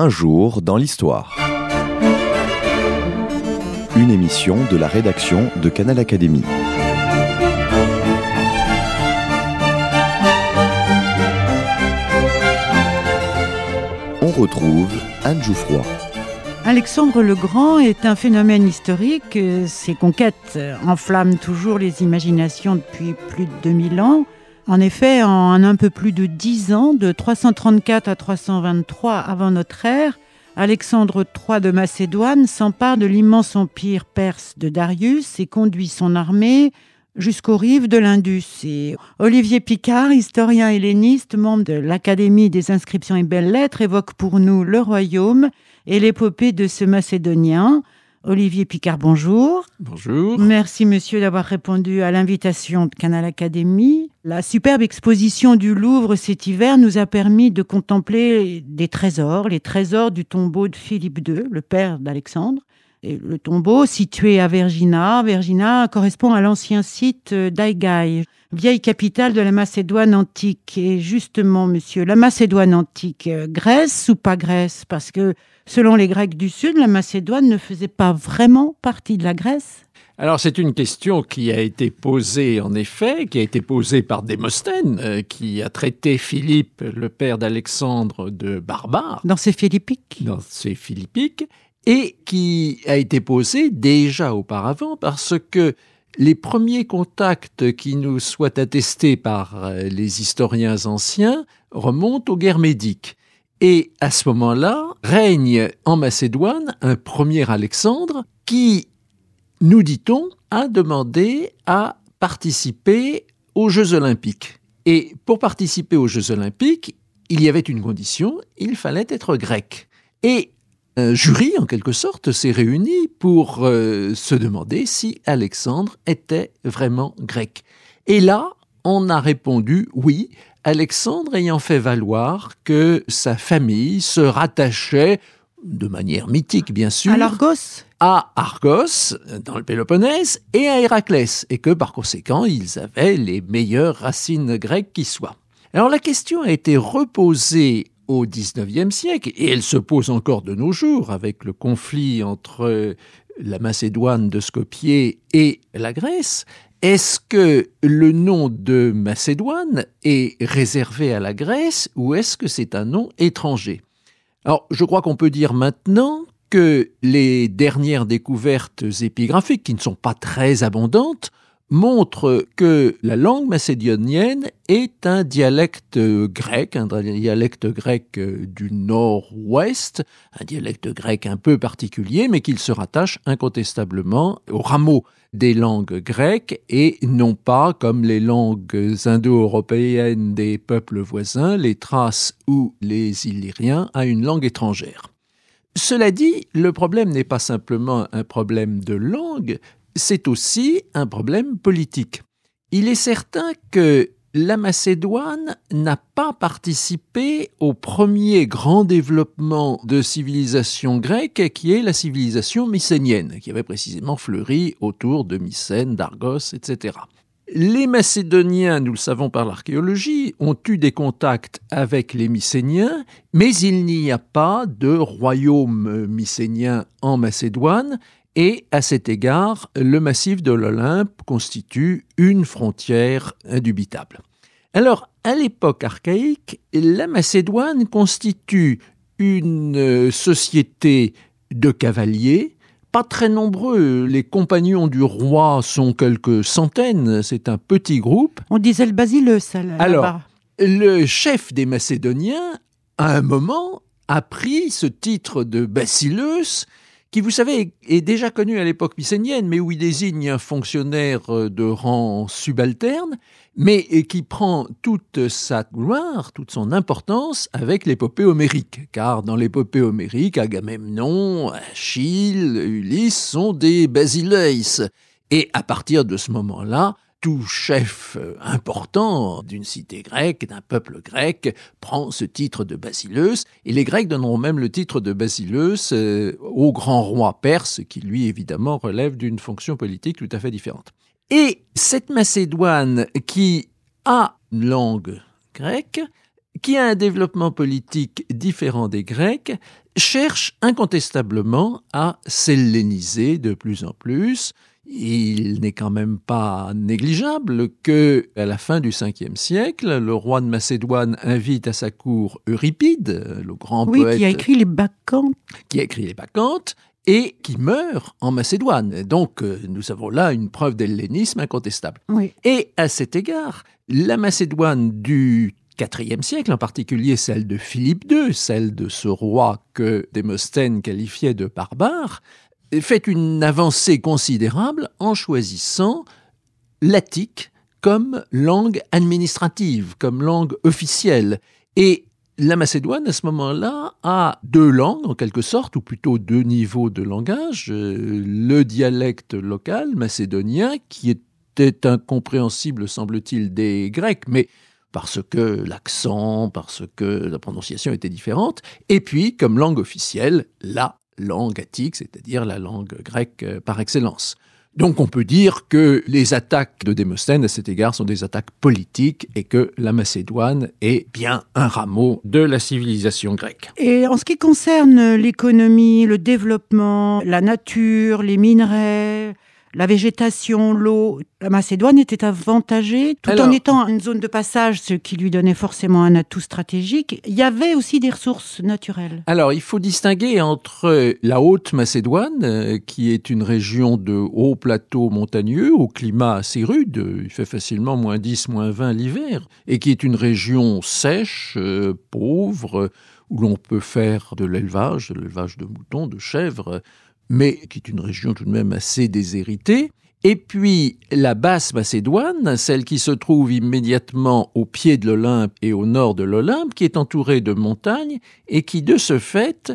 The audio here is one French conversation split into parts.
Un jour dans l'histoire. Une émission de la rédaction de Canal Académie. On retrouve Anne Jouffroy. Alexandre le Grand est un phénomène historique. Ses conquêtes enflamment toujours les imaginations depuis plus de 2000 ans. En effet, en un peu plus de 10 ans, de 334 à 323 avant notre ère, Alexandre III de Macédoine s'empare de l'immense empire perse de Darius et conduit son armée jusqu'aux rives de l'Indus. Olivier Picard, historien helléniste, membre de l'Académie des inscriptions et belles-lettres, évoque pour nous le royaume et l'épopée de ce Macédonien. Olivier Picard, bonjour. Bonjour. Merci monsieur d'avoir répondu à l'invitation de Canal Académie. La superbe exposition du Louvre cet hiver nous a permis de contempler des trésors, les trésors du tombeau de Philippe II, le père d'Alexandre. Et le tombeau, situé à Vergina, Vergina correspond à l'ancien site d'Aigai, vieille capitale de la Macédoine antique. Et justement, monsieur, la Macédoine antique, Grèce ou pas Grèce? Parce que selon les Grecs du Sud, la Macédoine ne faisait pas vraiment partie de la Grèce. Alors c'est une question qui a été posée en effet, qui a été posée par Démosthène, euh, qui a traité Philippe, le père d'Alexandre, de barbare. Dans ses Philippiques Dans ses Philippiques et qui a été posé déjà auparavant parce que les premiers contacts qui nous soient attestés par euh, les historiens anciens remontent aux guerres médiques. Et à ce moment-là, règne en Macédoine un premier Alexandre qui, nous dit-on, a demandé à participer aux Jeux olympiques. Et pour participer aux Jeux olympiques, il y avait une condition, il fallait être grec. Et un jury, en quelque sorte, s'est réuni pour euh, se demander si Alexandre était vraiment grec. Et là, on a répondu oui, Alexandre ayant fait valoir que sa famille se rattachait, de manière mythique bien sûr, à l'Argos à Argos, dans le Péloponnèse, et à Héraclès, et que par conséquent, ils avaient les meilleures racines grecques qui soient. Alors la question a été reposée au XIXe siècle, et elle se pose encore de nos jours avec le conflit entre la Macédoine de Skopje et la Grèce. Est-ce que le nom de Macédoine est réservé à la Grèce ou est-ce que c'est un nom étranger? Alors, je crois qu'on peut dire maintenant que les dernières découvertes épigraphiques, qui ne sont pas très abondantes, montre que la langue macédonienne est un dialecte grec, un dialecte grec du nord-ouest, un dialecte grec un peu particulier, mais qu'il se rattache incontestablement au rameau des langues grecques et non pas comme les langues indo-européennes des peuples voisins, les Thraces ou les Illyriens, à une langue étrangère. Cela dit, le problème n'est pas simplement un problème de langue, c'est aussi un problème politique. Il est certain que la Macédoine n'a pas participé au premier grand développement de civilisation grecque qui est la civilisation mycénienne, qui avait précisément fleuri autour de Mycène, d'Argos, etc. Les Macédoniens, nous le savons par l'archéologie, ont eu des contacts avec les Mycéniens, mais il n'y a pas de royaume mycénien en Macédoine, et à cet égard, le massif de l'Olympe constitue une frontière indubitable. Alors, à l'époque archaïque, la Macédoine constitue une société de cavaliers, pas très nombreux. Les compagnons du roi sont quelques centaines, c'est un petit groupe. On disait le basileus, là Alors, le chef des Macédoniens, à un moment, a pris ce titre de basileus qui, vous savez, est déjà connu à l'époque mycénienne, mais où il désigne un fonctionnaire euh, de rang subalterne, mais qui prend toute sa gloire, toute son importance avec l'épopée homérique, car dans l'épopée homérique, Agamemnon, Achille, Ulysse sont des basileis. Et à partir de ce moment-là, tout chef euh, important d'une cité grecque, d'un peuple grec, prend ce titre de basileus, et les Grecs donneront même le titre de basileus euh, au grand roi perse, qui lui évidemment relève d'une fonction politique tout à fait différente. Et cette Macédoine qui a une langue grecque, qui a un développement politique différent des Grecs, cherche incontestablement à s'helléniser de plus en plus. Il n'est quand même pas négligeable que, à la fin du 5e siècle, le roi de Macédoine invite à sa cour Euripide, le grand oui, poète. qui a écrit les Bacchantes. Qui a écrit les Bacchantes et qui meurt en Macédoine. Donc, euh, nous avons là une preuve d'hellénisme incontestable. Oui. Et à cet égard, la Macédoine du IVe siècle, en particulier celle de Philippe II, celle de ce roi que Démosthène qualifiait de barbare, fait une avancée considérable en choisissant l'attique comme langue administrative, comme langue officielle. Et la Macédoine, à ce moment-là, a deux langues, en quelque sorte, ou plutôt deux niveaux de langage. Euh, le dialecte local macédonien, qui était incompréhensible, semble-t-il, des Grecs, mais parce que l'accent, parce que la prononciation était différente, et puis, comme langue officielle, la langue attique, c'est-à-dire la langue grecque euh, par excellence. Donc on peut dire que les attaques de Démosthène à cet égard sont des attaques politiques et que la Macédoine est bien un rameau de la civilisation grecque. Et en ce qui concerne l'économie, le développement, la nature, les minerais, la végétation, l'eau. La Macédoine était avantagée tout Alors- en étant une zone de passage, ce qui lui donnait forcément un atout stratégique. Il y avait aussi des ressources naturelles. Alors, il faut distinguer entre la Haute-Macédoine, euh, qui est une région de haut plateau montagneux, au climat assez rude, il fait facilement moins 10, moins 20 l'hiver, et qui est une région sèche, euh, pauvre, où l'on peut faire de l'élevage, de l'élevage de moutons, de chèvres, mais qui est une région tout de même assez déshéritée. Et puis la basse Macédoine, celle qui se trouve immédiatement au pied de l'Olympe et au nord de l'Olympe, qui est entourée de montagnes et qui de ce fait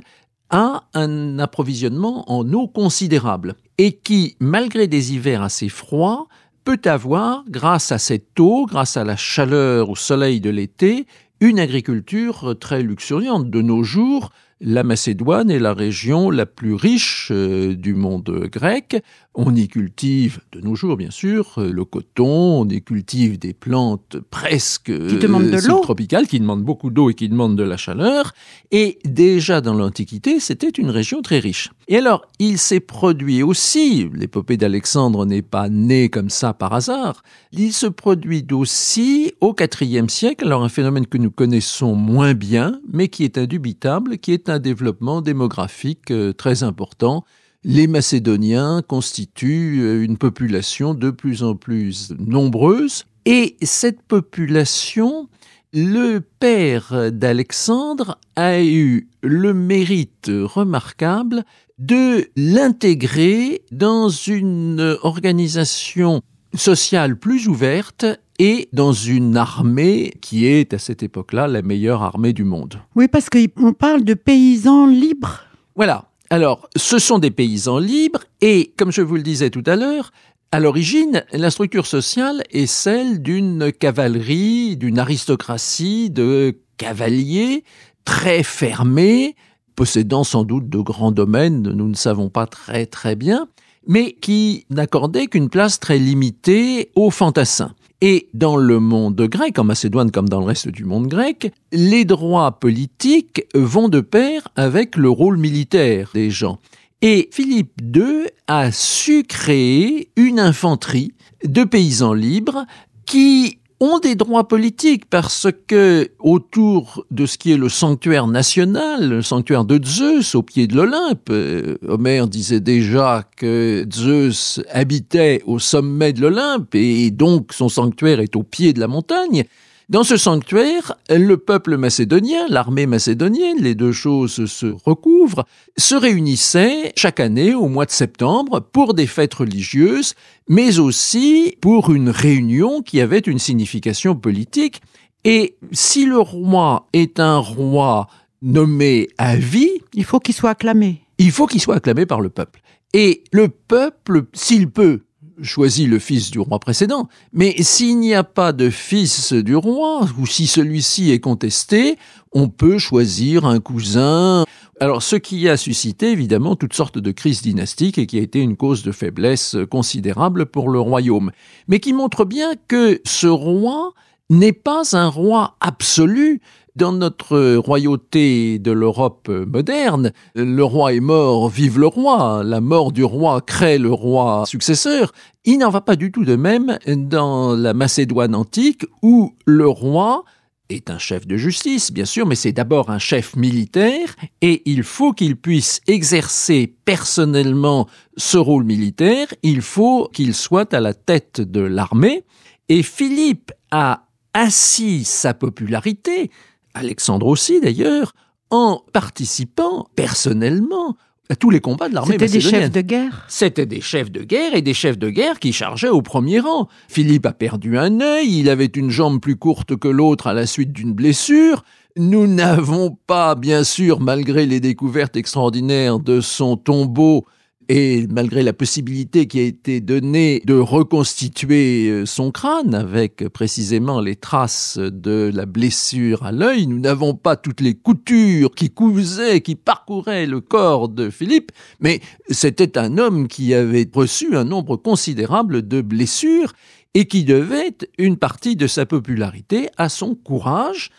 a un approvisionnement en eau considérable et qui, malgré des hivers assez froids, peut avoir, grâce à cette eau, grâce à la chaleur au soleil de l'été, une agriculture très luxuriante. De nos jours, la Macédoine est la région la plus riche euh, du monde grec. On y cultive, de nos jours bien sûr, euh, le coton, on y cultive des plantes presque Qui de euh, subtropicales, qui demandent beaucoup d'eau et qui demandent de la chaleur. Et déjà dans l'Antiquité, c'était une région très riche. Et alors, il s'est produit aussi, l'épopée d'Alexandre n'est pas née comme ça par hasard, il se produit aussi au IVe siècle, alors un phénomène que nous connaissons moins bien, mais qui est indubitable, qui est un développement démographique euh, très important. Les Macédoniens constituent euh, une population de plus en plus nombreuse, et cette population le père d'Alexandre a eu le mérite remarquable de l'intégrer dans une organisation sociale plus ouverte et dans une armée qui est à cette époque-là la meilleure armée du monde. Oui, parce qu'on parle de paysans libres. Voilà. Alors, ce sont des paysans libres et, comme je vous le disais tout à l'heure, à l'origine, la structure sociale est celle d'une cavalerie, d'une aristocratie de cavaliers très fermés, possédant sans doute de grands domaines, nous ne savons pas très très bien, mais qui n'accordaient qu'une place très limitée aux fantassins. Et dans le monde grec, en Macédoine comme dans le reste du monde grec, les droits politiques vont de pair avec le rôle militaire des gens. Et Philippe II a su créer une infanterie de paysans libres qui ont des droits politiques parce que autour de ce qui est le sanctuaire national, le sanctuaire de Zeus au pied de l'Olympe, euh, Homère disait déjà que Zeus habitait au sommet de l'Olympe et donc son sanctuaire est au pied de la montagne. Dans ce sanctuaire, le peuple macédonien, l'armée macédonienne, les deux choses se recouvrent, se réunissaient chaque année au mois de septembre pour des fêtes religieuses, mais aussi pour une réunion qui avait une signification politique. Et si le roi est un roi nommé à vie, Il faut qu'il soit acclamé. il faut qu'il soit acclamé par le peuple. Et le peuple, s'il peut, choisit le fils du roi précédent, mais s'il n'y a pas de fils du roi, ou si celui-ci est contesté, on peut choisir un cousin. Alors, ce qui a suscité évidemment toutes sortes de crises dynastiques et qui a été une cause de faiblesse considérable pour le royaume, mais qui montre bien que ce roi n'est pas un roi absolu. Dans notre royauté de l'Europe moderne, le roi est mort, vive le roi, la mort du roi crée le roi successeur. Il n'en va pas du tout de même dans la Macédoine antique où le roi est un chef de justice, bien sûr, mais c'est d'abord un chef militaire et il faut qu'il puisse exercer personnellement ce rôle militaire, il faut qu'il soit à la tête de l'armée. Et Philippe a assis sa popularité, Alexandre aussi d'ailleurs, en participant personnellement tous les combats de l'armée C'était des chefs de guerre C'était des chefs de guerre et des chefs de guerre qui chargeaient au premier rang. Philippe a perdu un œil, il avait une jambe plus courte que l'autre à la suite d'une blessure. Nous n'avons pas, bien sûr, malgré les découvertes extraordinaires de son tombeau, et malgré la possibilité qui a été donnée de reconstituer euh, son crâne avec précisément les traces de la blessure à l'œil, nous n'avons pas toutes les coutures qui cousaient, qui parcouraient le corps de Philippe, mais c'était un homme qui avait reçu un nombre considérable de blessures et qui devait une partie de sa popularité à son courage.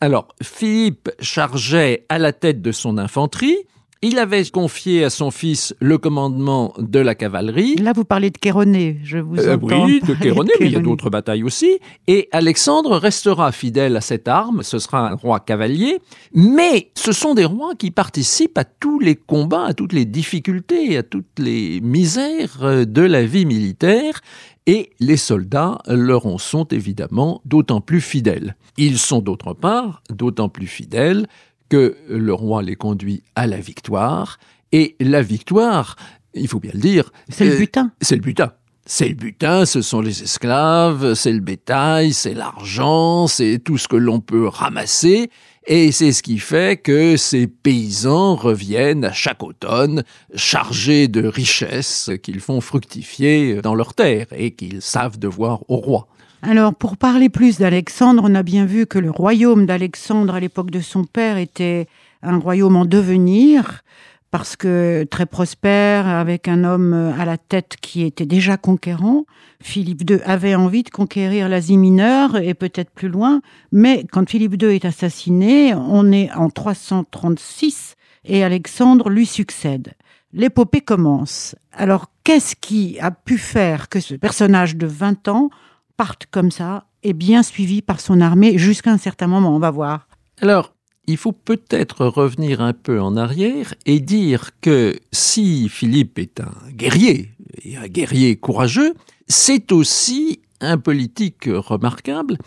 Alors, Philippe chargeait à la tête de son infanterie, il avait confié à son fils le commandement de la cavalerie. Là, vous parlez de Chéronée, je vous euh, entends. Oui, de Chéronée, mais il y a d'autres batailles aussi. Et Alexandre restera fidèle à cette arme, ce sera un roi cavalier, mais ce sont des rois qui participent à tous les combats, à toutes les difficultés, à toutes les misères de la vie militaire, et les soldats leur en sont évidemment d'autant plus fidèles. Ils sont d'autre part d'autant plus fidèles que le roi les conduit à la victoire, et la victoire, il faut bien le dire, c'est le butin. C'est le butin. C'est le butin, ce sont les esclaves, c'est le bétail, c'est l'argent, c'est tout ce que l'on peut ramasser, et c'est ce qui fait que ces paysans reviennent à chaque automne chargés de richesses qu'ils font fructifier dans leurs terres et qu'ils savent devoir au roi. Alors, pour parler plus d'Alexandre, on a bien vu que le royaume d'Alexandre à l'époque de son père était un royaume en devenir, parce que très prospère, avec un homme à la tête qui était déjà conquérant. Philippe II avait envie de conquérir l'Asie mineure et peut-être plus loin, mais quand Philippe II est assassiné, on est en 336 et Alexandre lui succède. L'épopée commence. Alors, qu'est-ce qui a pu faire que ce personnage de 20 ans parte comme ça et bien suivi par son armée jusqu'à un certain moment. On va voir. Alors, il faut peut-être revenir un peu en arrière et dire que si Philippe est un guerrier, et un guerrier courageux, c'est aussi un politique remarquable,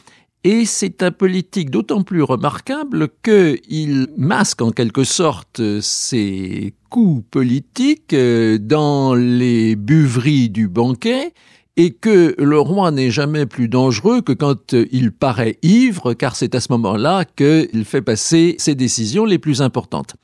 et c'est un politique d'autant plus remarquable qu'il masque en quelque sorte ses coups politiques dans les buveries du banquet, et que le roi n'est jamais plus dangereux que quand il paraît ivre, car c'est à ce moment-là qu'il fait passer ses décisions les plus importantes.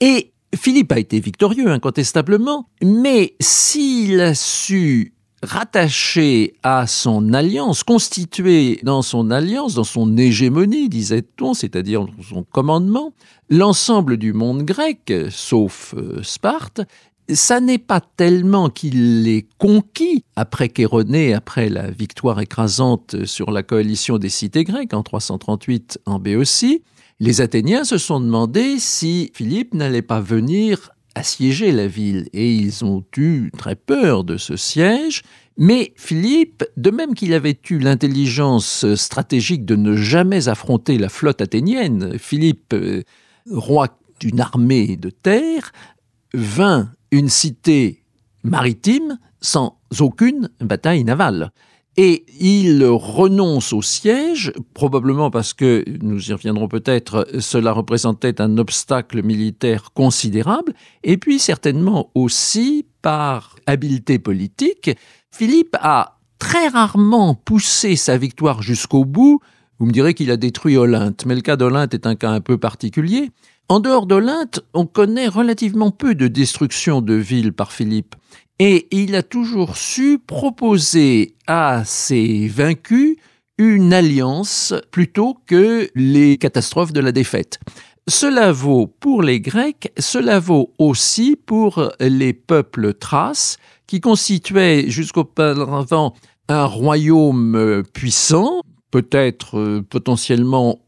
Et Philippe a été victorieux, incontestablement, mais s'il a su rattacher à son alliance, constituer dans son alliance, dans son hégémonie, disait-on, c'est-à-dire dans son commandement, l'ensemble du monde grec, sauf euh, Sparte, ça n'est pas tellement qu'il l'ait conquis après Chéronée, après la victoire écrasante sur la coalition des cités grecques en 338 en Béotie. Les Athéniens se sont demandé si Philippe n'allait pas venir assiéger la ville et ils ont eu très peur de ce siège. Mais Philippe, de même qu'il avait eu l'intelligence stratégique de ne jamais affronter la flotte athénienne, Philippe, euh, roi d'une armée de terre, vint une cité maritime sans aucune bataille navale. Et il renonce au siège, probablement parce que, nous y reviendrons peut-être, cela représentait un obstacle militaire considérable, et puis certainement aussi par habileté politique. Philippe a très rarement poussé sa victoire jusqu'au bout. Vous me direz qu'il a détruit Olympe, mais le cas d'Olympe est un cas un peu particulier. En dehors d'Olympe, on connaît relativement peu de destruction de villes par Philippe. Et il a toujours su proposer à ses vaincus une alliance plutôt que les catastrophes de la défaite. Cela vaut pour les Grecs, cela vaut aussi pour les peuples thraces, qui constituaient jusqu'auparavant un royaume puissant, peut-être euh, potentiellement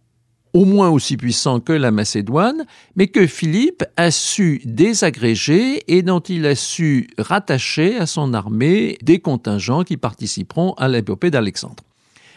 au moins aussi puissant que la Macédoine, mais que Philippe a su désagréger et dont il a su rattacher à son armée des contingents qui participeront à l'épopée d'Alexandre.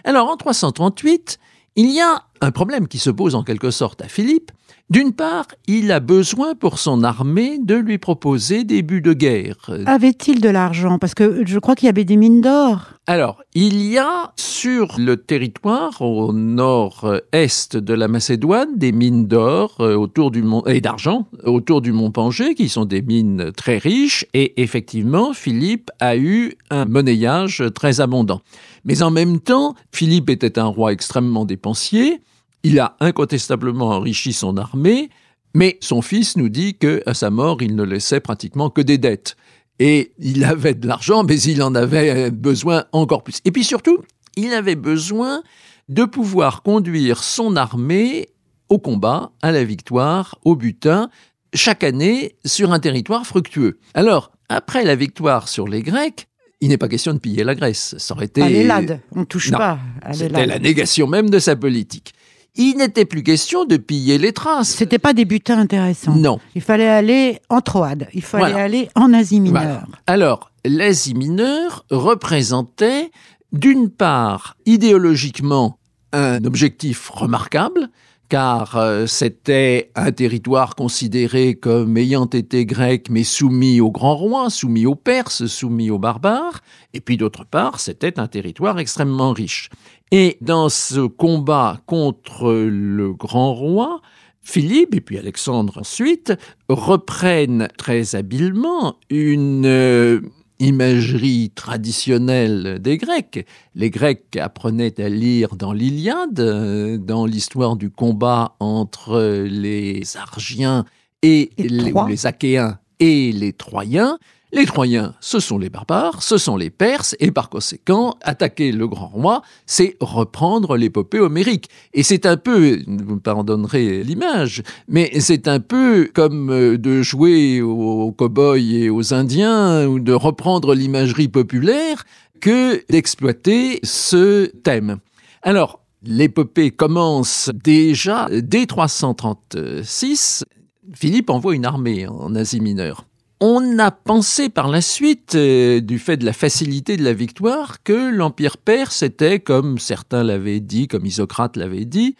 Alors en 338, il y a un problème qui se pose en quelque sorte à Philippe, d'une part, il a besoin pour son armée de lui proposer des buts de guerre. Avait-il de l'argent? Parce que je crois qu'il y avait des mines d'or. Alors, il y a sur le territoire au nord-est de la Macédoine des mines d'or euh, autour du mont et d'argent autour du mont Pangée qui sont des mines très riches et effectivement Philippe a eu un monnayage très abondant. Mais en même temps, Philippe était un roi extrêmement dépensier il a incontestablement enrichi son armée, mais son fils nous dit que à sa mort, il ne laissait pratiquement que des dettes. Et il avait de l'argent, mais il en avait besoin encore plus. Et puis surtout, il avait besoin de pouvoir conduire son armée au combat, à la victoire, au butin, chaque année sur un territoire fructueux. Alors, après la victoire sur les Grecs, il n'est pas question de piller la Grèce. Ça aurait été. on touche pas. C'était la négation même de sa politique il n'était plus question de piller les traces. C'était pas des butins intéressants. Non. Il fallait aller en Troade. Il fallait aller en Asie mineure. Alors, l'Asie mineure représentait, d'une part, idéologiquement, un objectif remarquable, car euh, c'était un territoire considéré comme ayant été grec mais soumis aux grands rois, soumis aux Perses, soumis aux barbares, et puis d'autre part, c'était un territoire extrêmement riche. Et dans ce combat contre le grand roi, Philippe et puis Alexandre ensuite reprennent très habilement une euh, imagerie traditionnelle des Grecs. Les Grecs apprenaient à lire dans l'Iliade, euh, dans l'histoire du combat entre les Argiens et, les, les Achéens et les Troyens. Les Troyens, ce sont les barbares, ce sont les Perses, et par conséquent, attaquer le grand roi, c'est reprendre l'épopée homérique. Et c'est un peu, vous me pardonnerez l'image, mais c'est un peu comme euh, de jouer aux cow-boys et aux Indiens, ou de reprendre l'imagerie populaire, que d'exploiter ce thème. Alors, l'épopée commence déjà dès 336. Philippe envoie une armée en Asie mineure. On a pensé par la suite, euh, du fait de la facilité de la victoire, que l'Empire perse était, comme certains l'avaient dit, comme Isocrate l'avait dit,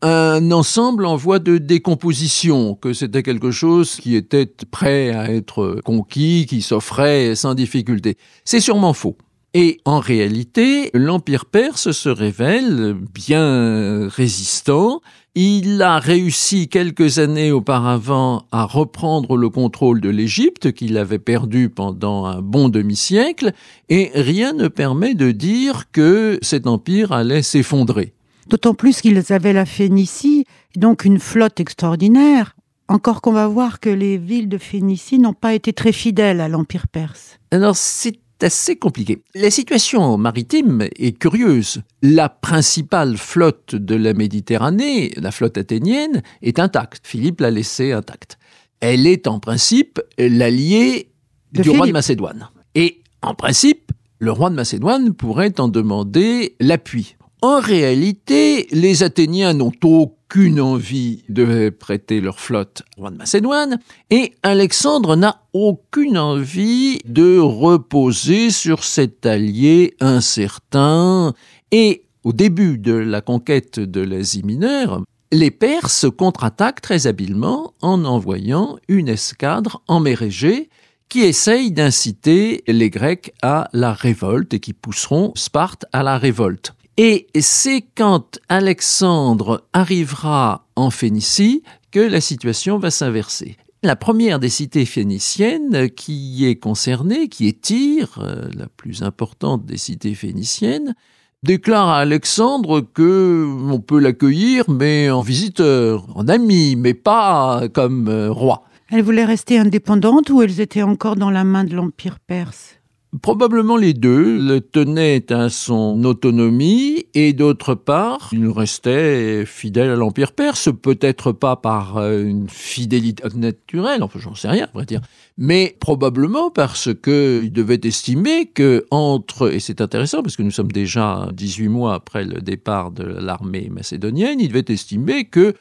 un ensemble en voie de décomposition, que c'était quelque chose qui était prêt à être conquis, qui s'offrait sans difficulté. C'est sûrement faux. Et en réalité, l'Empire perse se révèle bien résistant. Il a réussi quelques années auparavant à reprendre le contrôle de l'Égypte qu'il avait perdu pendant un bon demi-siècle, et rien ne permet de dire que cet empire allait s'effondrer. D'autant plus qu'ils avaient la Phénicie, donc une flotte extraordinaire. Encore qu'on va voir que les villes de Phénicie n'ont pas été très fidèles à l'Empire perse. Alors c'est assez compliqué. La situation maritime est curieuse. La principale flotte de la Méditerranée, la flotte athénienne, est intacte. Philippe l'a laissée intacte. Elle est en principe l'allié du roi de Macédoine. Et en principe, le roi de Macédoine pourrait en demander l'appui. En réalité, les Athéniens n'ont aucune envie de prêter leur flotte au roi de Macédoine, et Alexandre n'a aucune envie de reposer sur cet allié incertain. Et au début de la conquête de l'Asie mineure, les Perses contre-attaquent très habilement en envoyant une escadre en mer Égée qui essaye d'inciter les Grecs à la révolte et qui pousseront Sparte à la révolte. Et c'est quand Alexandre arrivera en Phénicie que la situation va s'inverser. La première des cités phéniciennes qui est concernée, qui est Tyr, euh, la plus importante des cités phéniciennes, déclare à Alexandre que on peut l'accueillir, mais en visiteur, en ami, mais pas comme euh, roi. Elle voulait rester indépendante ou elles étaient encore dans la main de l'Empire perse? Probablement les deux le tenaient à son autonomie et d'autre part, il restait fidèle à l'Empire perse, peut-être pas par euh, une fidélité naturelle, enfin j'en sais rien, à vrai dire, mais probablement parce que il devait estimer que entre, et c'est intéressant parce que nous sommes déjà 18 mois après le départ de l'armée macédonienne, il devait estimer que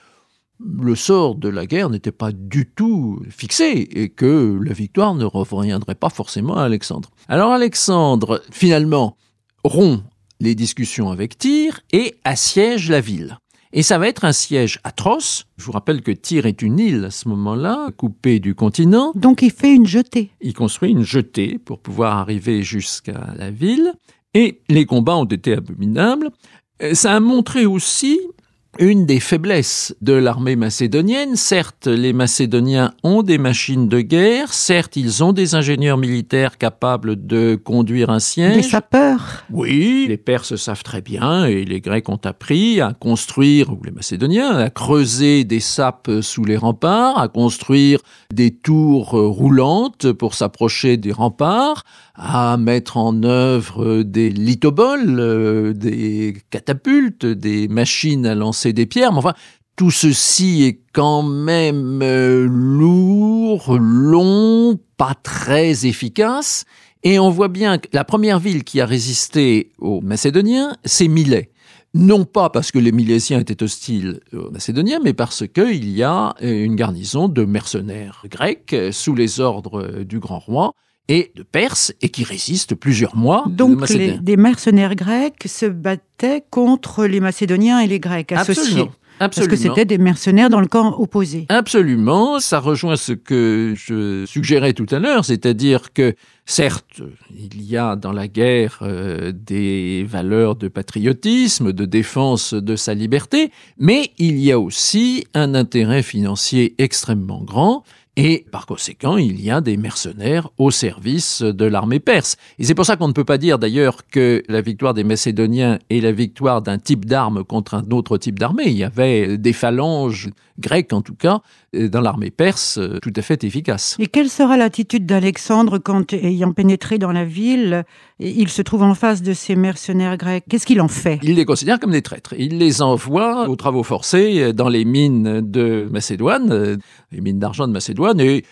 le sort de la guerre n'était pas du tout fixé et que la victoire ne reviendrait pas forcément à Alexandre. Alors Alexandre, finalement, rompt les discussions avec Tyr et assiège la ville. Et ça va être un siège atroce. Je vous rappelle que Tyr est une île à ce moment-là, coupée du continent. Donc il fait une jetée. Il construit une jetée pour pouvoir arriver jusqu'à la ville. Et les combats ont été abominables. Ça a montré aussi une des faiblesses de l'armée macédonienne. Certes, les Macédoniens ont des machines de guerre, certes, ils ont des ingénieurs militaires capables de conduire un siège. Des sapeurs. Oui, les Perses savent très bien, et les Grecs ont appris à construire, ou les Macédoniens, à creuser des sapes sous les remparts, à construire des tours roulantes pour s'approcher des remparts, à mettre en œuvre des lithoboles, euh, des catapultes, des machines à lancer des pierres, mais enfin, tout ceci est quand même euh, lourd, long, pas très efficace, et on voit bien que la première ville qui a résisté aux Macédoniens, c'est Milet. Non pas parce que les Milésiens étaient hostiles aux Macédoniens, mais parce qu'il y a une garnison de mercenaires grecs sous les ordres du grand roi et de Perse et qui résistent plusieurs mois. Donc les, des mercenaires grecs se battaient contre les Macédoniens et les Grecs associés. Absolument. Parce que c'était des mercenaires dans le camp opposé. Absolument. Ça rejoint ce que je suggérais tout à l'heure, c'est-à-dire que certes, il y a dans la guerre euh, des valeurs de patriotisme, de défense de sa liberté, mais il y a aussi un intérêt financier extrêmement grand et par conséquent, il y a des mercenaires au service de l'armée perse. Et c'est pour ça qu'on ne peut pas dire d'ailleurs que la victoire des Macédoniens est la victoire d'un type d'arme contre un autre type d'armée. Il y avait des phalanges grecques en tout cas dans l'armée perse tout à fait efficaces. Et quelle sera l'attitude d'Alexandre quand, ayant pénétré dans la ville, il se trouve en face de ces mercenaires grecs? Qu'est-ce qu'il en fait? Il les considère comme des traîtres. Il les envoie aux travaux forcés dans les mines de Macédoine, les mines d'argent de Macédoine, et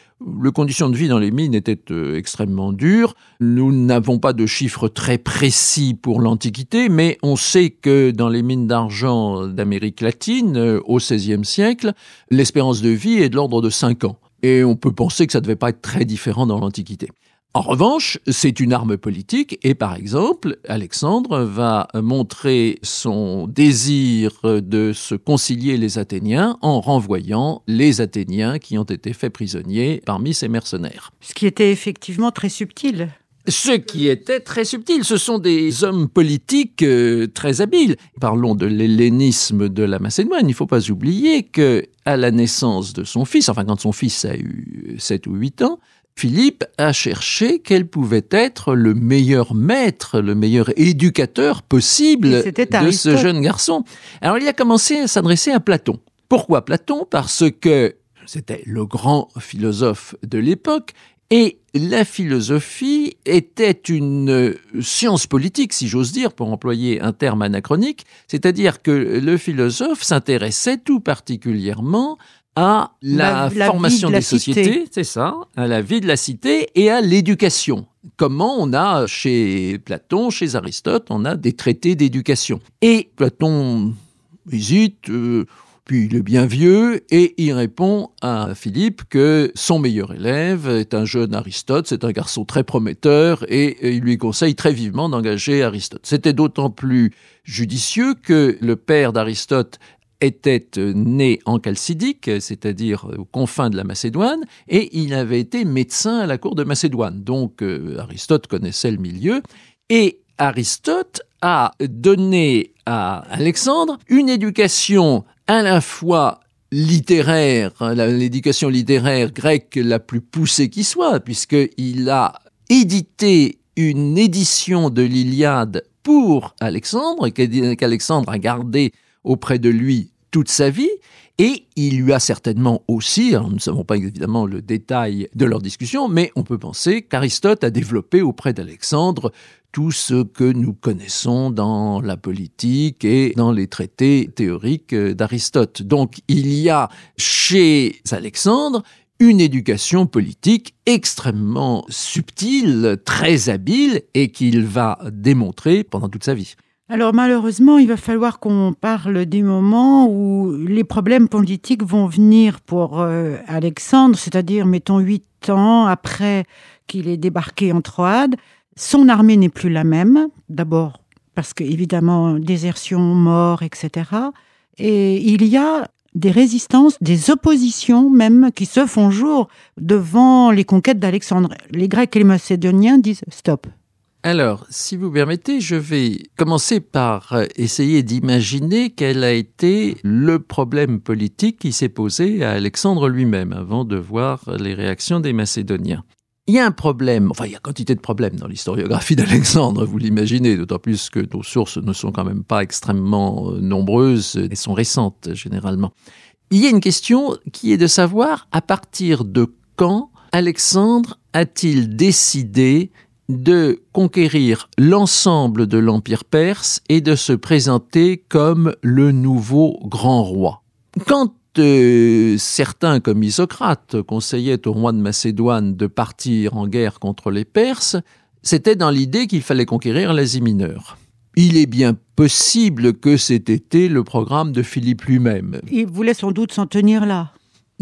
les conditions de vie dans les mines étaient euh, extrêmement dures. Nous n'avons pas de chiffres très précis pour l'Antiquité, mais on sait que dans les mines d'argent d'Amérique latine, euh, au XVIe siècle, l'espérance de vie est de l'ordre de 5 ans. Et on peut penser que ça ne devait pas être très différent dans l'Antiquité. En revanche, c'est une arme politique et par exemple, Alexandre va montrer son désir de se concilier les Athéniens en renvoyant les Athéniens qui ont été faits prisonniers parmi ses mercenaires. Ce qui était effectivement très subtil. Ce qui était très subtil, ce sont des hommes politiques euh, très habiles. Parlons de l'hellénisme de la Macédoine. Il ne faut pas oublier que à la naissance de son fils, enfin quand son fils a eu 7 ou 8 ans, Philippe a cherché quel pouvait être le meilleur maître, le meilleur éducateur possible de ce jeune garçon. Alors il a commencé à s'adresser à Platon. Pourquoi Platon? Parce que c'était le grand philosophe de l'époque et la philosophie était une science politique, si j'ose dire, pour employer un terme anachronique, c'est-à-dire que le philosophe s'intéressait tout particulièrement à la, formation des sociétés, c'est ça, à la vie de la cité et à l'éducation. Comment on a chez Platon, chez Aristote, on a des traités d'éducation. Et Platon hésite, euh, puis il est bien vieux, et il répond à Philippe que son meilleur élève est un jeune Aristote, c'est un garçon très prometteur, et il lui conseille très vivement d'engager Aristote. C'était d'autant plus judicieux que le père d'Aristote était euh, né en Chalcidique, c'est-à-dire aux confins de la Macédoine, et il avait été médecin à la cour de Macédoine. Donc euh, Aristote connaissait le milieu, et Aristote a donné à Alexandre une éducation à la fois littéraire, l'éducation littéraire grecque la plus poussée qui soit, puisqu'il a édité une édition de l'Iliade pour Alexandre, qu'Alexandre a gardé auprès de lui toute sa vie. Et il lui a certainement aussi, nous ne savons pas évidemment le détail de leur discussion, mais on peut penser qu'Aristote a développé auprès d'Alexandre tout ce que nous connaissons dans la politique et dans les traités théoriques d'Aristote. Donc il y a chez Alexandre une éducation politique extrêmement subtile, très habile et qu'il va démontrer pendant toute sa vie. Alors malheureusement, il va falloir qu'on parle des moments où les problèmes politiques vont venir pour euh, Alexandre, c'est-à-dire, mettons, huit ans après qu'il ait débarqué en Troade. Son armée n'est plus la même, d'abord parce que, évidemment, désertion, mort, etc. Et il y a des résistances, des oppositions même qui se font jour devant les conquêtes d'Alexandre. Les Grecs et les Macédoniens disent stop, alors, si vous permettez, je vais commencer par essayer d'imaginer quel a été le problème politique qui s'est posé à Alexandre lui-même avant de voir les réactions des Macédoniens. Il y a un problème, enfin il y a quantité de problèmes dans l'historiographie d'Alexandre, vous l'imaginez, d'autant plus que nos sources ne sont quand même pas extrêmement euh, nombreuses et sont récentes généralement. Il y a une question qui est de savoir à partir de quand Alexandre a-t-il décidé de conquérir l'ensemble de l'Empire perse et de se présenter comme le nouveau grand roi. Quand euh, certains, comme Isocrate, conseillaient au roi de Macédoine de partir en guerre contre les Perses, c'était dans l'idée qu'il fallait conquérir l'Asie mineure. Il est bien possible que c'était le programme de Philippe lui-même. Il voulait sans doute s'en tenir là.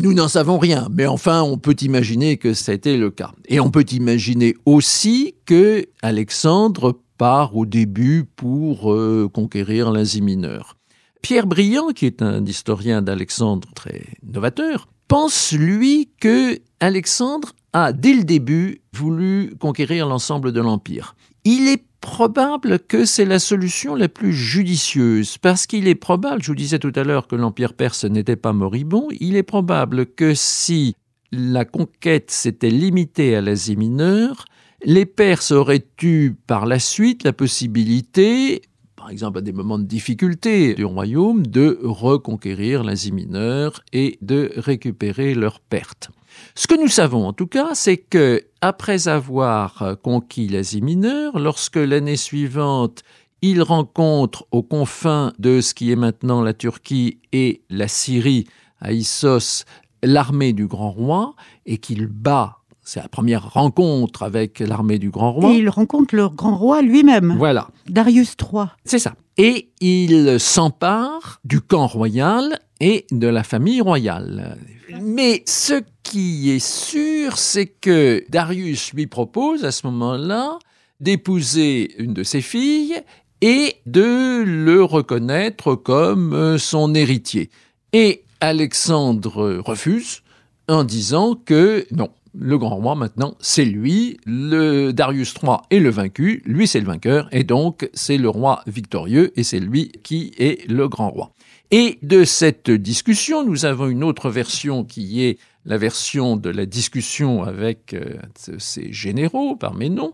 Nous n'en savons rien, mais enfin, on peut imaginer que été le cas. Et on peut imaginer aussi que Alexandre part au début pour euh, conquérir l'Asie mineure. Pierre Briand, qui est un historien d'Alexandre très novateur, pense lui que Alexandre a dès le début voulu conquérir l'ensemble de l'empire. Il est probable que c'est la solution la plus judicieuse, parce qu'il est probable, je vous disais tout à l'heure que l'Empire perse n'était pas moribond, il est probable que si la conquête s'était limitée à l'Asie mineure, les Perses auraient eu par la suite la possibilité, par exemple à des moments de difficulté du royaume, de reconquérir l'Asie mineure et de récupérer leurs pertes. Ce que nous savons en tout cas, c'est que après avoir conquis l'Asie mineure, lorsque l'année suivante il rencontre aux confins de ce qui est maintenant la Turquie et la Syrie, à Issos, l'armée du grand roi, et qu'il bat c'est la première rencontre avec l'armée du grand roi. Et il rencontre le grand roi lui-même. Voilà. Darius III. C'est ça. Et il s'empare du camp royal et de la famille royale. Mais ce qui est sûr, c'est que Darius lui propose à ce moment-là d'épouser une de ses filles et de le reconnaître comme son héritier. Et Alexandre refuse en disant que non, le grand roi maintenant, c'est lui, le Darius III est le vaincu, lui c'est le vainqueur, et donc c'est le roi victorieux, et c'est lui qui est le grand roi. Et de cette discussion, nous avons une autre version qui est la version de la discussion avec euh, ses généraux, Parménon.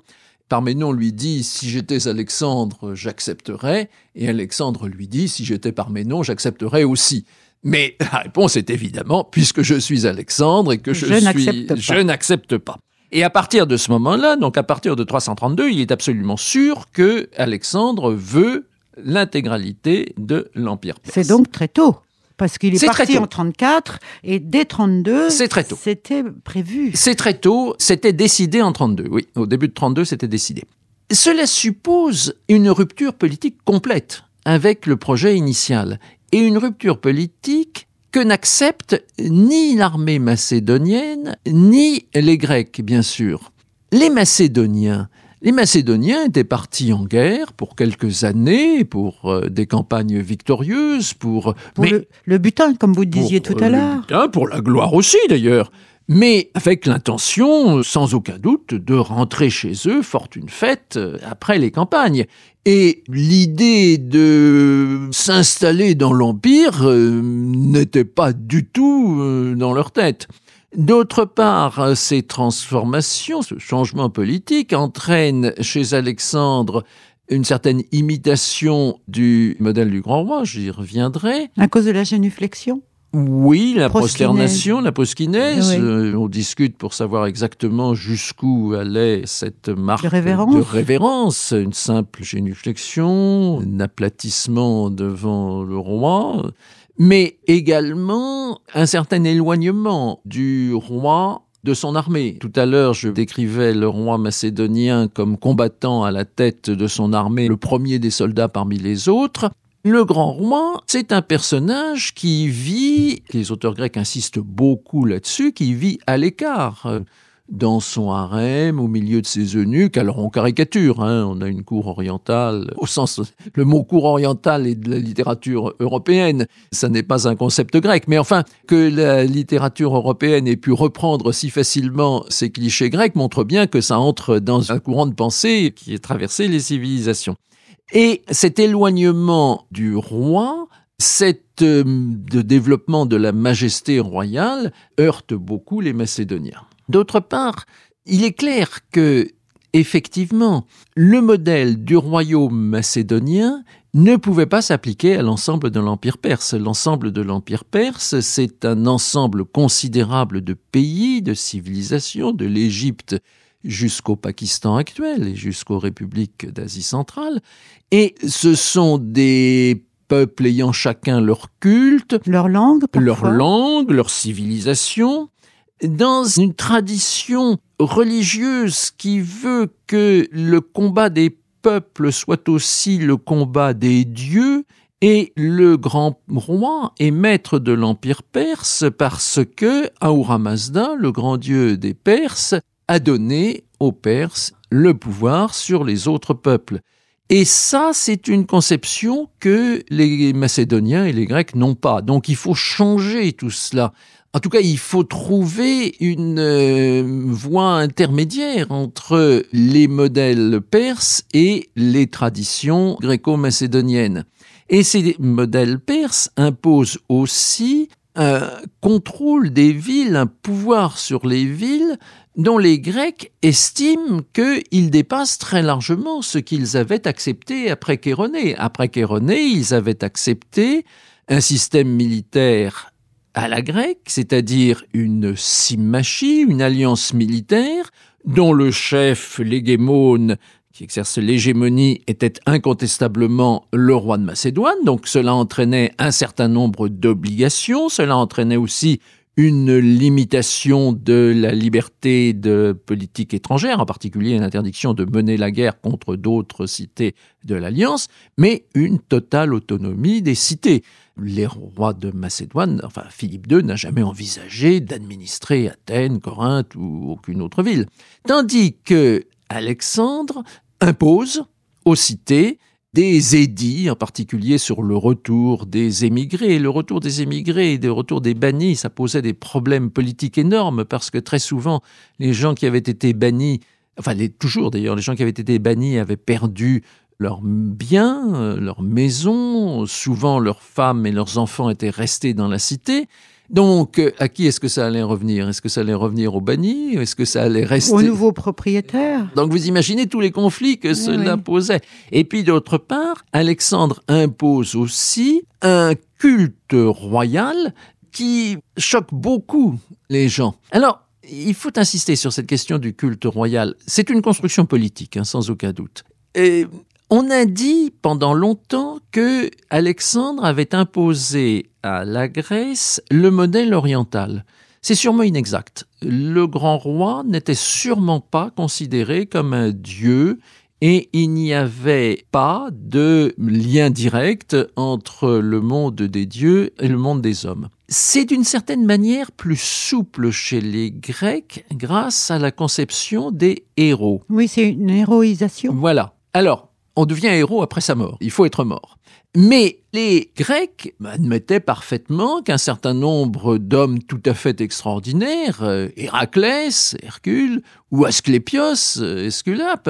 Parménon lui dit Si j'étais Alexandre, j'accepterais. Et Alexandre lui dit Si j'étais Parménon, j'accepterais aussi. Mais la réponse est évidemment Puisque je suis Alexandre et que je, je suis. Je n'accepte pas. Et à partir de ce moment-là, donc à partir de 332, il est absolument sûr que Alexandre veut l'intégralité de l'Empire perse. C'est donc très tôt. Parce qu'il est, parti en 34 et dès 32, c'était prévu. C'est très tôt, c'était décidé en 32, oui. Au début de 32, c'était décidé. Cela suppose une rupture politique complète avec le projet initial et une rupture politique que n'acceptent ni l'armée macédonienne, ni les Grecs, bien sûr. Les Macédoniens les Macédoniens étaient partis en guerre pour quelques années, pour euh, des campagnes victorieuses, pour... pour le, butin, comme vous disiez tout à l'heure. butin, pour la gloire aussi d'ailleurs. Mais avec l'intention, sans aucun doute, de rentrer chez eux, fortune faite, euh, après les campagnes. Et l'idée de s'installer dans l'Empire euh, n'était pas du tout dans leur tête. D'autre part, ces transformations, ce changement politique entraîne chez Alexandre une certaine imitation du modèle du grand roi, j'y reviendrai. À cause de la génuflexion? Oui, la prosternation, la proskynaise. Oui. Euh, on discute pour savoir exactement jusqu'où allait cette marque De révérence. de révérence. Une simple génuflexion, un aplatissement devant le roi, mais également un certain éloignement du roi de son armée. Tout à l'heure, je décrivais le roi macédonien comme combattant à la tête de son armée, le premier des soldats parmi les autres. Le grand roi, c'est un personnage qui vit, les auteurs grecs insistent beaucoup là-dessus, qui vit à l'écart, euh, dans son harem, au milieu de ses eunuques. Alors on caricature, hein, on a une cour orientale, au sens, le mot cour orientale est de la littérature européenne, ça n'est pas un concept grec, mais enfin, que la littérature européenne ait pu reprendre si facilement ces clichés grecs montre bien que ça entre dans un courant de pensée qui a traversé les civilisations. Et cet éloignement du roi, cet euh, de développement de la majesté royale heurte beaucoup les Macédoniens. D'autre part, il est clair que, effectivement, le modèle du royaume macédonien ne pouvait pas s'appliquer à l'ensemble de l'Empire perse. L'ensemble de l'Empire perse, c'est un ensemble considérable de pays, de civilisations, de l'Égypte jusqu'au Pakistan actuel et jusqu'aux républiques d'Asie centrale. Et ce sont des peuples ayant chacun leur culte, Leur langue leur langue, leur civilisation, dans une tradition religieuse qui veut que le combat des peuples soit aussi le combat des dieux, et le grand roi est maître de l'Empire perse parce que le grand dieu des Perses, a donné aux Perses le pouvoir sur les autres peuples. Et ça, c'est une conception que les Macédoniens et les Grecs n'ont pas. Donc il faut changer tout cela. En tout cas, il faut trouver une euh, voie intermédiaire entre les modèles perses et les traditions gréco-macédoniennes. Et ces modèles perses imposent aussi un contrôle des villes, un pouvoir sur les villes dont les Grecs estiment qu'il dépasse très largement ce qu'ils avaient accepté après Chéronée. Après Chéronée, ils avaient accepté un système militaire à la grecque, c'est-à-dire une symmachie, une alliance militaire, dont le chef, l'hégémone, qui exerce l'hégémonie, était incontestablement le roi de Macédoine, donc cela entraînait un certain nombre d'obligations, cela entraînait aussi une limitation de la liberté de politique étrangère, en particulier une interdiction de mener la guerre contre d'autres cités de l'Alliance, mais une totale autonomie des cités. Les rois de Macédoine, enfin Philippe II n'a jamais envisagé d'administrer Athènes, Corinthe ou aucune autre ville. Tandis que Alexandre impose aux cités des édits, en particulier sur le retour des émigrés. Le retour des émigrés, le retour des bannis, ça posait des problèmes politiques énormes parce que très souvent, les gens qui avaient été bannis, enfin toujours d'ailleurs, les gens qui avaient été bannis avaient perdu leurs biens, euh, leurs maisons, souvent leurs femmes et leurs enfants étaient restés dans la cité. Donc, euh, à qui est-ce que ça allait revenir? Est-ce que ça allait revenir aux bannis Est-ce que ça allait rester Aux nouveaux propriétaires donc vous imaginez tous les conflits que cela oui. posait. Et puis d'autre part, Alexandre impose aussi un culte royal qui choque beaucoup les gens. Alors, il faut insister sur cette question du culte royal. C'est une construction politique, hein, sans aucun doute. Et on a dit pendant longtemps que Alexandre avait imposé à la Grèce le modèle oriental. C'est sûrement inexact. Le grand roi n'était sûrement pas considéré comme un dieu et il n'y avait pas de lien direct entre le monde des dieux et le monde des hommes. C'est d'une certaine manière plus souple chez les Grecs grâce à la conception des héros. Oui, c'est une héroïsation. Voilà. Alors, on devient héros après sa mort. Il faut être mort. Mais les Grecs admettaient parfaitement qu'un certain nombre d'hommes tout à fait extraordinaires, euh, Héraclès, Hercule, ou Asclépios, euh, Esculape,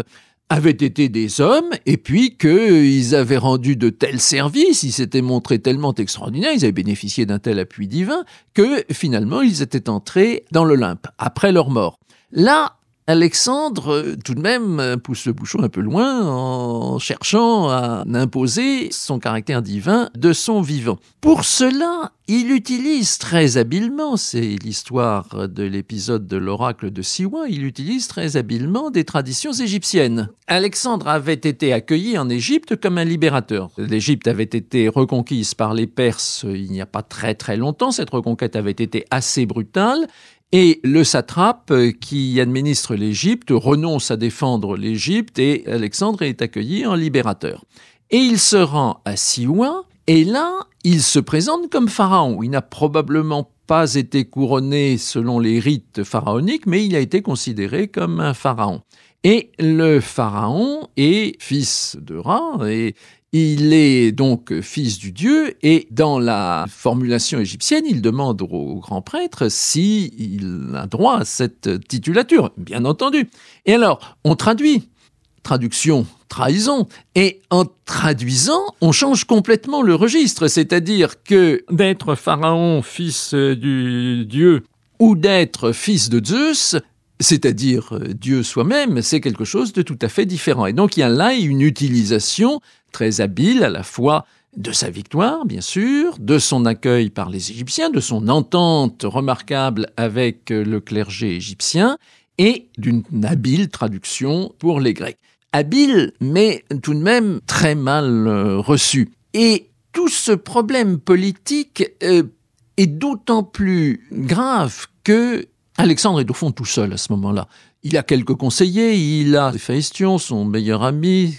avaient été des hommes, et puis qu'ils avaient rendu de tels services, ils s'étaient montrés tellement extraordinaires, ils avaient bénéficié d'un tel appui divin, que finalement ils étaient entrés dans l'Olympe, après leur mort. Là, Alexandre, euh, tout de même, euh, pousse le bouchon un peu loin en cherchant à imposer son caractère divin de son vivant. Pour cela, il utilise très habilement, c'est l'histoire de l'épisode de l'oracle de Siwa, il utilise très habilement des traditions égyptiennes. Alexandre avait été accueilli en Égypte comme un libérateur. L'Égypte avait été reconquise par les Perses il n'y a pas très très longtemps, cette reconquête avait été assez brutale, et le satrape euh, qui administre l'Égypte renonce à défendre l'Égypte et Alexandre est accueilli en libérateur. Et il se rend à Siwa et là, il se présente comme pharaon. Il n'a probablement pas été couronné selon les rites pharaoniques, mais il a été considéré comme un pharaon. Et le pharaon est fils de Ra, et il est donc fils du dieu et dans la formulation égyptienne, il demande au grand prêtre s'il a droit à cette titulature, bien entendu. Et alors, on traduit. Traduction, trahison. Et en traduisant, on change complètement le registre. C'est-à-dire que d'être pharaon, fils du dieu, ou d'être fils de Zeus, c'est-à-dire Dieu soi-même, c'est quelque chose de tout à fait différent. Et donc il y a là une utilisation très habile à la fois de sa victoire, bien sûr, de son accueil par les Égyptiens, de son entente remarquable avec le clergé égyptien, et d'une habile traduction pour les Grecs. Habile, mais tout de même très mal euh, reçu. Et tout ce problème politique euh, est d'autant plus grave que Alexandre est au fond tout seul à ce moment-là. Il a quelques conseillers, il a Héphaïstion, son meilleur ami,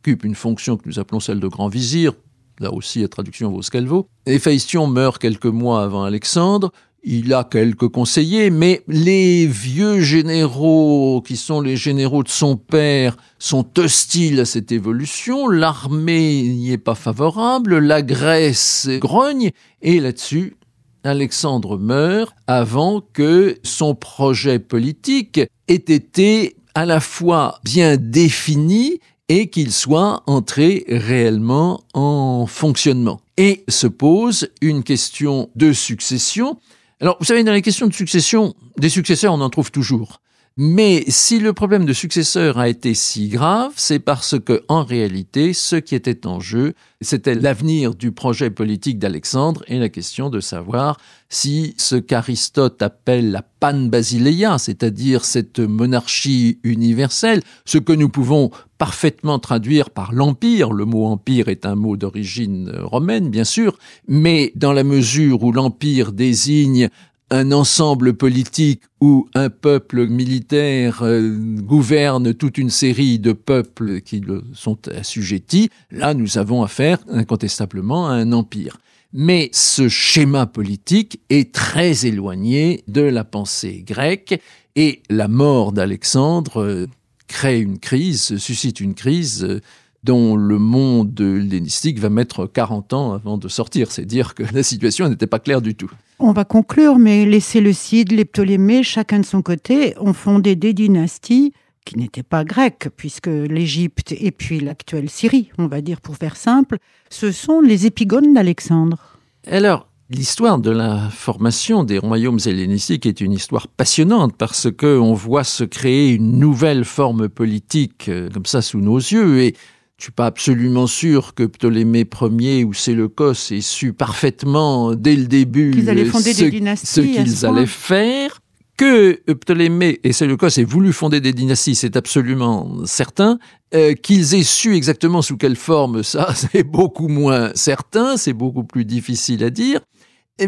occupe une fonction que nous appelons celle de grand vizir. Là aussi, la traduction vaut ce qu'elle vaut. Héphaïstion meurt quelques mois avant Alexandre. Il a quelques conseillers, mais les vieux généraux, qui sont les généraux de son père, sont hostiles à cette évolution. L'armée n'y est pas favorable. La Grèce grogne. Et là-dessus, Alexandre meurt avant que son projet politique ait été à la fois bien défini et qu'il soit entré réellement en fonctionnement. Et se pose une question de succession. Alors, vous savez, dans les questions de succession, des successeurs, on en trouve toujours. Mais si le problème de successeur a été si grave, c'est parce que, en réalité, ce qui était en jeu, c'était l'avenir du projet politique d'Alexandre et la question de savoir si ce qu'Aristote appelle la pan-basileia, c'est-à-dire cette monarchie universelle, ce que nous pouvons parfaitement traduire par l'empire, le mot empire est un mot d'origine romaine, bien sûr, mais dans la mesure où l'empire désigne un ensemble politique où un peuple militaire euh, gouverne toute une série de peuples qui le sont assujettis, là nous avons affaire incontestablement à un empire. Mais ce schéma politique est très éloigné de la pensée grecque et la mort d'Alexandre euh, crée une crise, suscite une crise euh, dont le monde hellénistique va mettre 40 ans avant de sortir. C'est dire que la situation n'était pas claire du tout. On va conclure, mais les Séleucides, les Ptolémées, chacun de son côté, ont fondé des dynasties qui n'étaient pas grecques, puisque l'Égypte et puis l'actuelle Syrie, on va dire pour faire simple, ce sont les épigones d'Alexandre. Alors, L'histoire de la formation des royaumes hellénistiques est une histoire passionnante parce que on voit se créer une nouvelle forme politique euh, comme ça sous nos yeux et je suis pas absolument sûr que Ptolémée Ier ou Séleucos aient su parfaitement dès le début ce, qu'ils allaient faire. Que Ptolémée et Séleucos aient voulu fonder des dynasties, c'est absolument certain. Euh, qu'ils aient su exactement sous quelle forme, ça, c'est beaucoup moins certain, c'est beaucoup plus difficile à dire.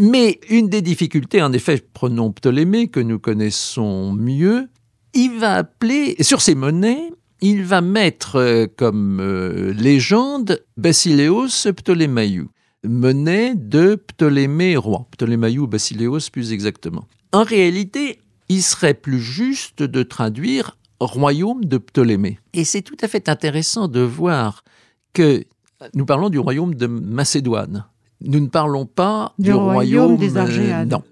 Mais une des difficultés, en effet, prenons Ptolémée, que nous connaissons mieux, il va appeler, sur ses monnaies, il va mettre euh, comme euh, légende Basileos Ptolémaïou, monnaie de Ptolémée roi, Ptolémaïou Basileos plus exactement. En réalité, il serait plus juste de traduire royaume de Ptolémée. Et c'est tout à fait intéressant de voir que nous parlons du royaume de Macédoine. Nous ne parlons pas du, royaume, des euh, Argéades. non,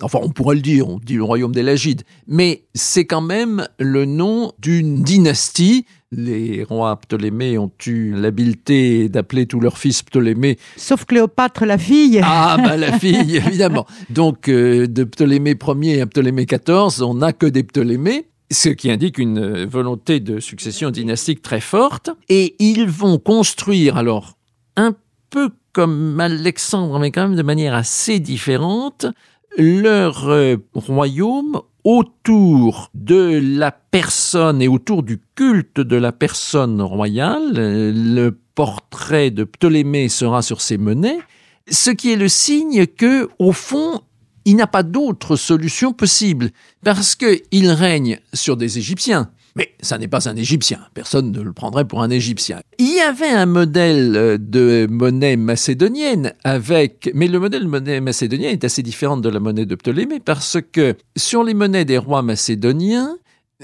Enfin, on pourrait le dire, on dit le royaume des Lagides, mais c'est quand même le nom d'une dynastie. Les rois Ptolémées ont eu l'habileté d'appeler tous leurs fils Ptolémée. Sauf Cléopâtre, la fille. Ah, bah la fille, évidemment. Donc, euh, de Ptolémée Ier à Ptolémée XIV, on n'a que des Ptolémées. ce qui indique une volonté de succession dynastique très forte. Et ils vont construire, alors, un peu comme Alexandre, mais quand même de manière assez différente, leur euh, royaume autour de la personne et autour du culte de la personne royale. Le portrait de Ptolémée sera sur ses monnaies, ce qui est le signe que, au fond, il n'a pas d'autre solution possible, parce qu'il règne sur des Égyptiens. Mais ça n'est pas un Égyptien, personne ne le prendrait pour un Égyptien. Il y avait un modèle euh, de monnaie macédonienne avec, mais le modèle de monnaie macédonienne est assez différent de la monnaie de Ptolémée parce que sur les monnaies des rois macédoniens,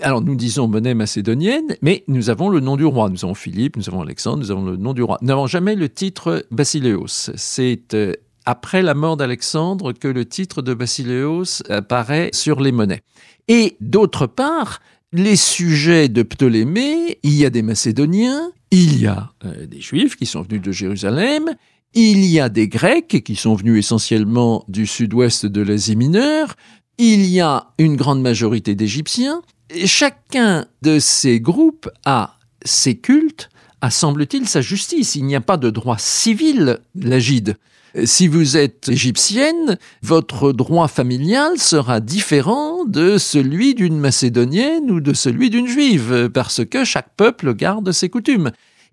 alors nous disons monnaie macédonienne, mais nous avons le nom du roi. Nous avons Philippe, nous avons Alexandre, nous avons le nom du roi. Nous n'avons jamais le titre Basileos. C'est euh, après la mort d'Alexandre que le titre de Basileos apparaît sur les monnaies. Et d'autre part, les sujets de Ptolémée, il y a des Macédoniens, il y a euh, des Juifs qui sont venus de Jérusalem, il y a des Grecs qui sont venus essentiellement du sud-ouest de l'Asie mineure, il y a une grande majorité d'Égyptiens, chacun de ces groupes a ses cultes, a semble-t-il sa justice? Il n'y a pas de droit civil, l'agide. Si vous êtes égyptienne, votre droit familial sera différent de celui d'une macédonienne ou de celui d'une juive, parce que chaque peuple garde ses coutumes.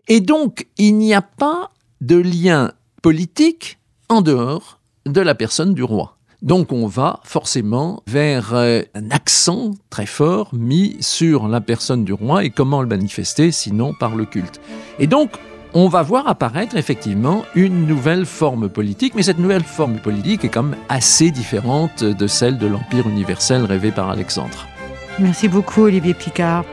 Et donc, il n'y a pas de lien politique en dehors de la personne du roi. Donc on va forcément vers euh, un accent très fort mis sur la personne du roi et comment le manifester sinon par le culte. Et donc on va voir apparaître effectivement une nouvelle forme politique, mais cette nouvelle forme politique est quand même assez différente de celle de l'Empire universel rêvé par Alexandre. Merci beaucoup Olivier Picard.